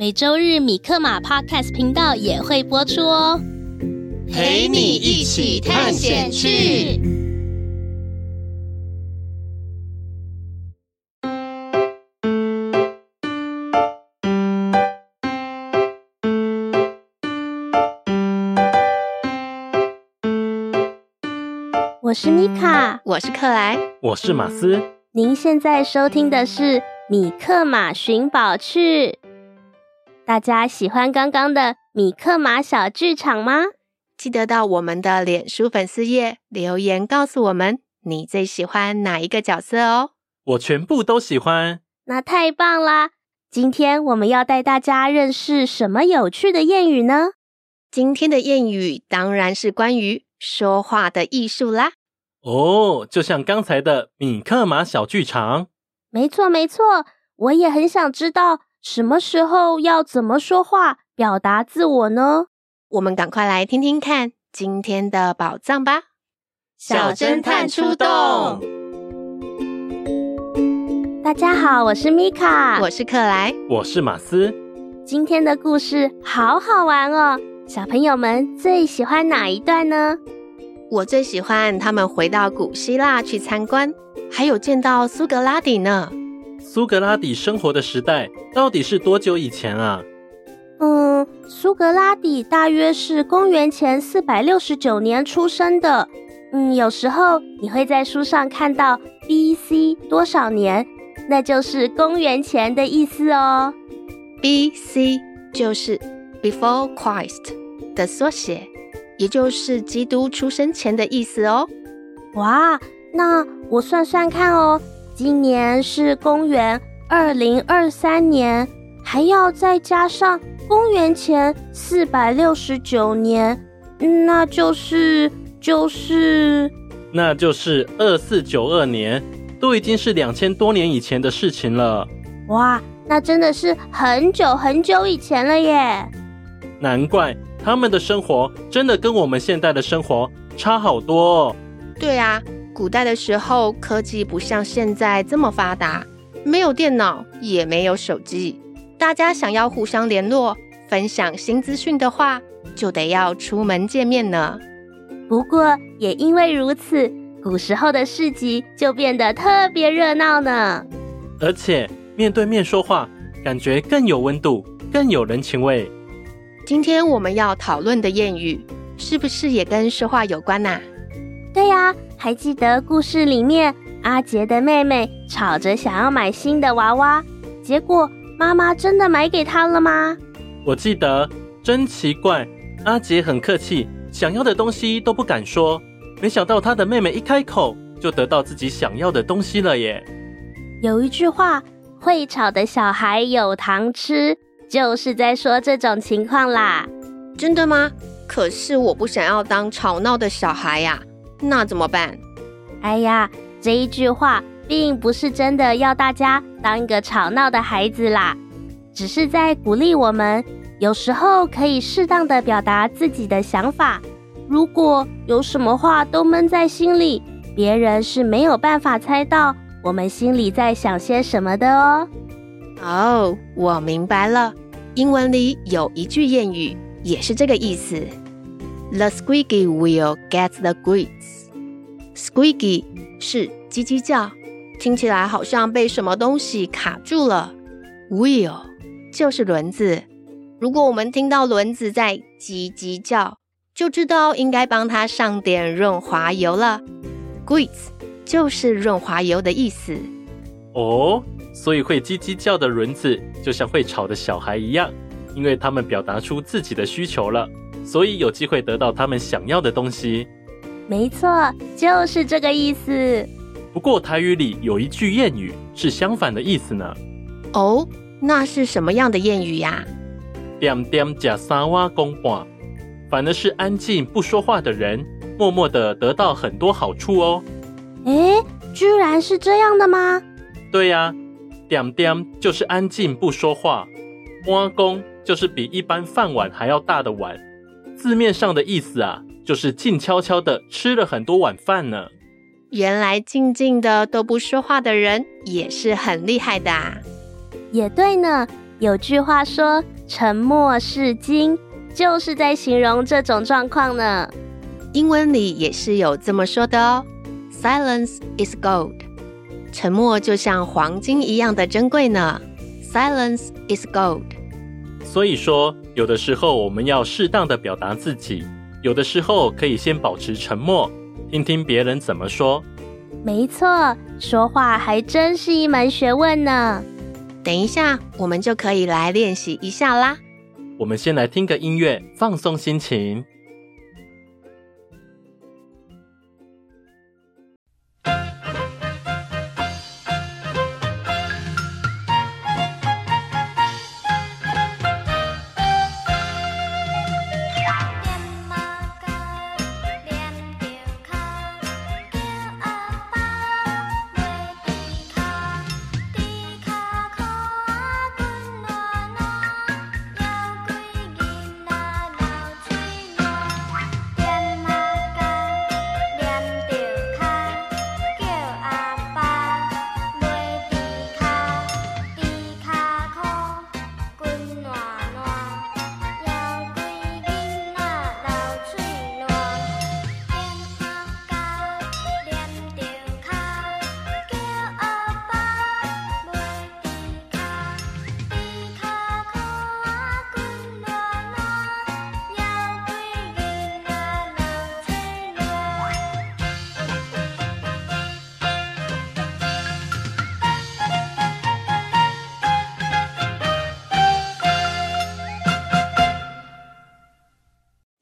每周日米克马 Podcast 频道也会播出哦，陪你一起探险去。我是米卡，我是克莱，我是马斯。您现在收听的是米克马寻宝趣。大家喜欢刚刚的米克马小剧场吗？记得到我们的脸书粉丝页留言告诉我们你最喜欢哪一个角色哦。我全部都喜欢。那太棒啦！今天我们要带大家认识什么有趣的谚语呢？今天的谚语当然是关于说话的艺术啦。哦，就像刚才的米克马小剧场。没错没错，我也很想知道。什么时候要怎么说话表达自我呢？我们赶快来听听看今天的宝藏吧！小侦探出动！大家好，我是米卡，我是克莱，我是马斯。今天的故事好好玩哦！小朋友们最喜欢哪一段呢？我最喜欢他们回到古希腊去参观，还有见到苏格拉底呢。苏格拉底生活的时代到底是多久以前啊？嗯，苏格拉底大约是公元前四百六十九年出生的。嗯，有时候你会在书上看到 B.C. 多少年，那就是公元前的意思哦。B.C. 就是 Before Christ 的缩写，也就是基督出生前的意思哦。哇，那我算算看哦。今年是公元二零二三年，还要再加上公元前四百六十九年，那就是就是那就是二四九二年，都已经是两千多年以前的事情了。哇，那真的是很久很久以前了耶！难怪他们的生活真的跟我们现代的生活差好多哦。对啊。古代的时候，科技不像现在这么发达，没有电脑，也没有手机。大家想要互相联络、分享新资讯的话，就得要出门见面呢。不过，也因为如此，古时候的市集就变得特别热闹呢。而且，面对面说话，感觉更有温度，更有人情味。今天我们要讨论的谚语，是不是也跟说话有关呐、啊？对呀。还记得故事里面阿杰的妹妹吵着想要买新的娃娃，结果妈妈真的买给她了吗？我记得，真奇怪，阿杰很客气，想要的东西都不敢说，没想到他的妹妹一开口就得到自己想要的东西了耶。有一句话，会吵的小孩有糖吃，就是在说这种情况啦。真的吗？可是我不想要当吵闹的小孩呀。那怎么办？哎呀，这一句话并不是真的要大家当一个吵闹的孩子啦，只是在鼓励我们，有时候可以适当的表达自己的想法。如果有什么话都闷在心里，别人是没有办法猜到我们心里在想些什么的哦。哦，我明白了，英文里有一句谚语也是这个意思。The squeaky wheel gets the grease. Squeaky 是叽叽叫，听起来好像被什么东西卡住了。Wheel 就是轮子，如果我们听到轮子在叽叽叫，就知道应该帮它上点润滑油了。Grease 就是润滑油的意思。哦，所以会叽叽叫的轮子就像会吵的小孩一样，因为他们表达出自己的需求了，所以有机会得到他们想要的东西。没错，就是这个意思。不过台语里有一句谚语是相反的意思呢。哦，那是什么样的谚语呀？点点假三碗公话，反而是安静不说话的人，默默的得到很多好处哦。诶，居然是这样的吗？对呀，点点就是安静不说话，碗公就是比一般饭碗还要大的碗，字面上的意思啊，就是静悄悄的吃了很多碗饭呢。原来静静的都不说话的人也是很厉害的啊。也对呢，有句话说。沉默是金，就是在形容这种状况呢。英文里也是有这么说的哦，Silence is gold。沉默就像黄金一样的珍贵呢。Silence is gold。所以说，有的时候我们要适当的表达自己，有的时候可以先保持沉默，听听别人怎么说。没错，说话还真是一门学问呢。等一下，我们就可以来练习一下啦。我们先来听个音乐，放松心情。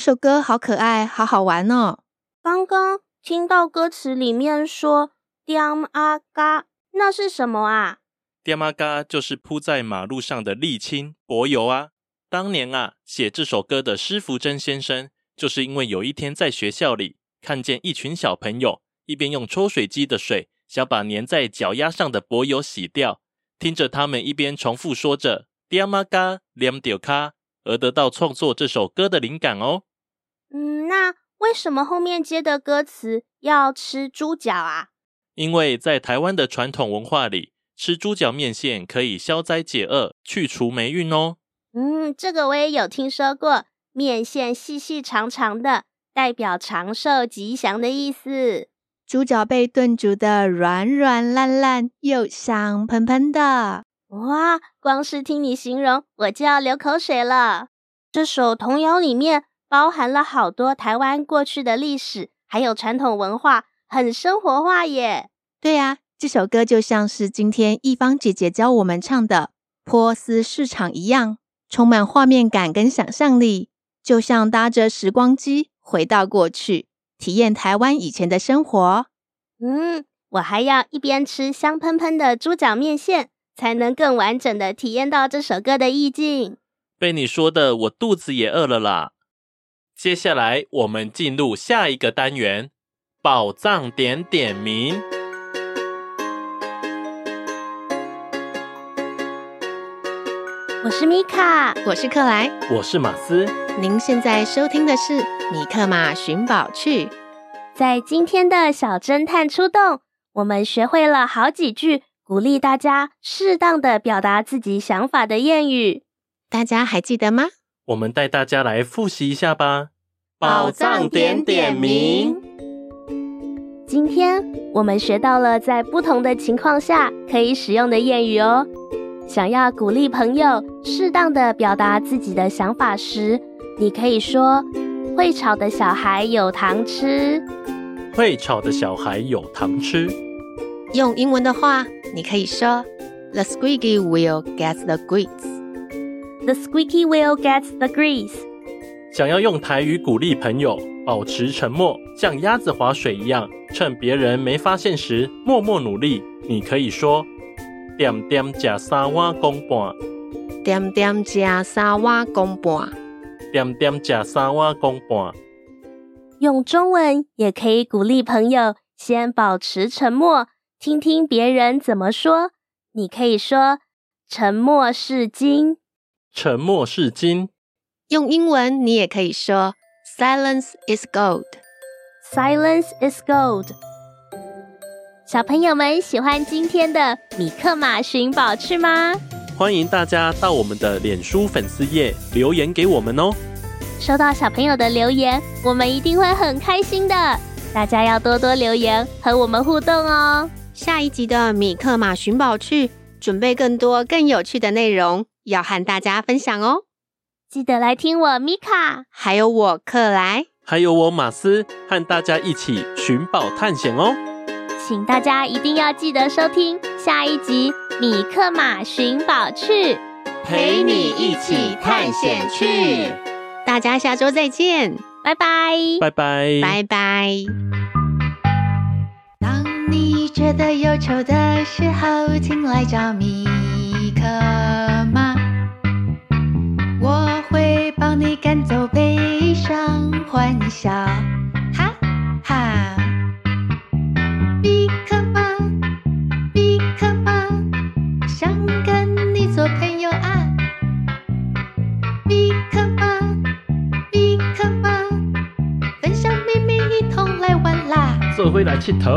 这首歌好可爱，好好玩哦！刚刚听到歌词里面说“点啊嘎”，那是什么啊？“点啊嘎”就是铺在马路上的沥青柏油啊。当年啊，写这首歌的施福珍先生，就是因为有一天在学校里看见一群小朋友一边用抽水机的水想把粘在脚丫上的柏油洗掉，听着他们一边重复说着“点啊嘎，黏着卡”，而得到创作这首歌的灵感哦。嗯，那为什么后面接的歌词要吃猪脚啊？因为在台湾的传统文化里，吃猪脚面线可以消灾解厄、去除霉运哦。嗯，这个我也有听说过，面线细细长长的，代表长寿吉祥的意思。猪脚被炖煮的软软烂烂又香喷喷的，哇！光是听你形容，我就要流口水了。这首童谣里面。包含了好多台湾过去的历史，还有传统文化，很生活化耶。对呀，这首歌就像是今天一芳姐姐教我们唱的《波斯市场》一样，充满画面感跟想象力，就像搭着时光机回到过去，体验台湾以前的生活。嗯，我还要一边吃香喷喷的猪脚面线，才能更完整的体验到这首歌的意境。被你说的，我肚子也饿了啦。接下来，我们进入下一个单元——宝藏点点名。我是米卡，我是克莱，我是马斯。您现在收听的是《米克马寻宝趣》。在今天的小侦探出动，我们学会了好几句鼓励大家适当的表达自己想法的谚语，大家还记得吗？我们带大家来复习一下吧。宝藏点点名。今天我们学到了在不同的情况下可以使用的谚语哦，想要鼓励朋友适当的表达自己的想法时，你可以说：“会吵的小孩有糖吃。”会吵的小孩有糖吃。用英文的话，你可以说：“The squeaky wheel gets the grease。” The squeaky wheel gets the grease。想要用台语鼓励朋友保持沉默，像鸭子划水一样，趁别人没发现时默默努力。你可以说：点点吃三碗公半，点点吃三碗公半，点点吃三碗公半。用中文也可以鼓励朋友先保持沉默，听听别人怎么说。你可以说：沉默是金，沉默是金。用英文，你也可以说 “Silence is gold”。Silence is gold。小朋友们喜欢今天的米克马寻宝趣吗？欢迎大家到我们的脸书粉丝页留言给我们哦。收到小朋友的留言，我们一定会很开心的。大家要多多留言和我们互动哦。下一集的米克马寻宝趣，准备更多更有趣的内容要和大家分享哦。记得来听我米卡，还有我克莱，还有我马斯，和大家一起寻宝探险哦！请大家一定要记得收听下一集《米克马寻宝去》，陪你一起探险去。大家下周再见，拜拜，拜拜，拜拜。当你觉得忧愁的时候，请来找米克马。帮你赶走悲伤，欢笑，哈哈！比克马，比克马，想跟你做朋友啊！比克马，比克马，分享秘密，一同来玩啦！做回来气头。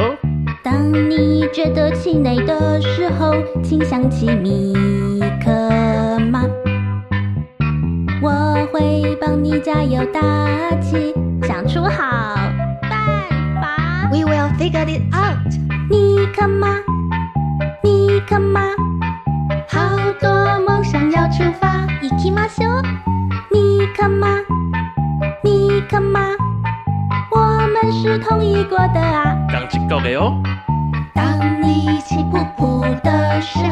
当你觉得气馁的时候，请想起米会帮你加油打气，想出好办法。We will figure it out。米克马，米克马，好多梦想要出发。行きましょう。米克马，米克马，我们是同意过的啊。刚经过的哦。当你气噗噗的时候，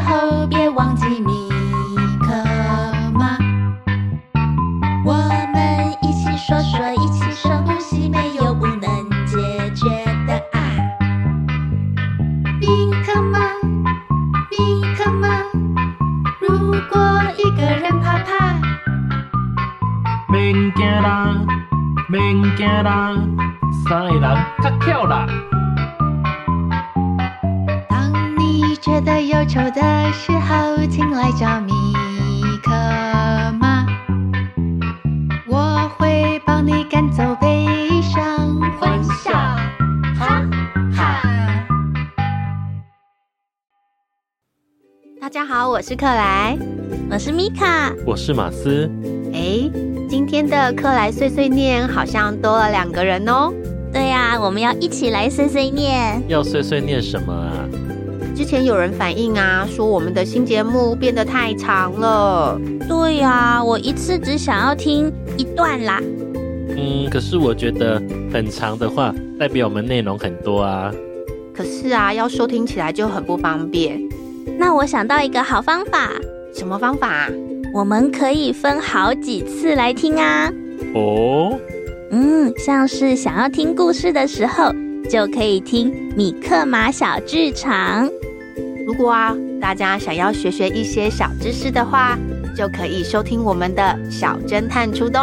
来找米克马，我会帮你赶走悲伤，欢笑，哈哈。大家好，我是克莱，我是米卡，我是马斯。哎。今天的克莱碎碎念好像多了两个人哦。对呀，我们要一起来碎碎念。要碎碎念什么啊？之前有人反映啊，说我们的新节目变得太长了。对呀，我一次只想要听一段啦。嗯，可是我觉得很长的话，代表我们内容很多啊。可是啊，要收听起来就很不方便。那我想到一个好方法。什么方法？我们可以分好几次来听啊！哦，嗯，像是想要听故事的时候，就可以听米克马小剧场。如果啊，大家想要学学一些小知识的话，就可以收听我们的小侦探出动。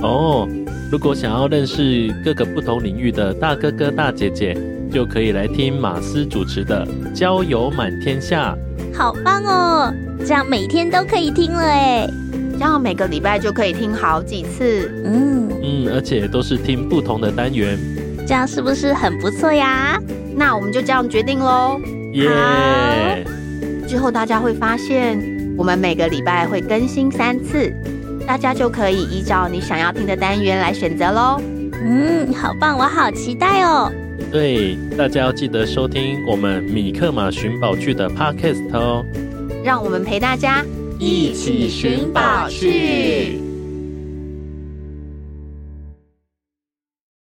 哦，如果想要认识各个不同领域的大哥哥大姐姐，就可以来听马斯主持的《交友满天下》。好棒哦！这样每天都可以听了哎，这样每个礼拜就可以听好几次。嗯嗯，而且都是听不同的单元，这样是不是很不错呀？那我们就这样决定喽。耶之后大家会发现，我们每个礼拜会更新三次，大家就可以依照你想要听的单元来选择喽。嗯，好棒，我好期待哦。对，大家要记得收听我们米克马寻宝剧的 Podcast 哦。让我们陪大家一起寻宝去。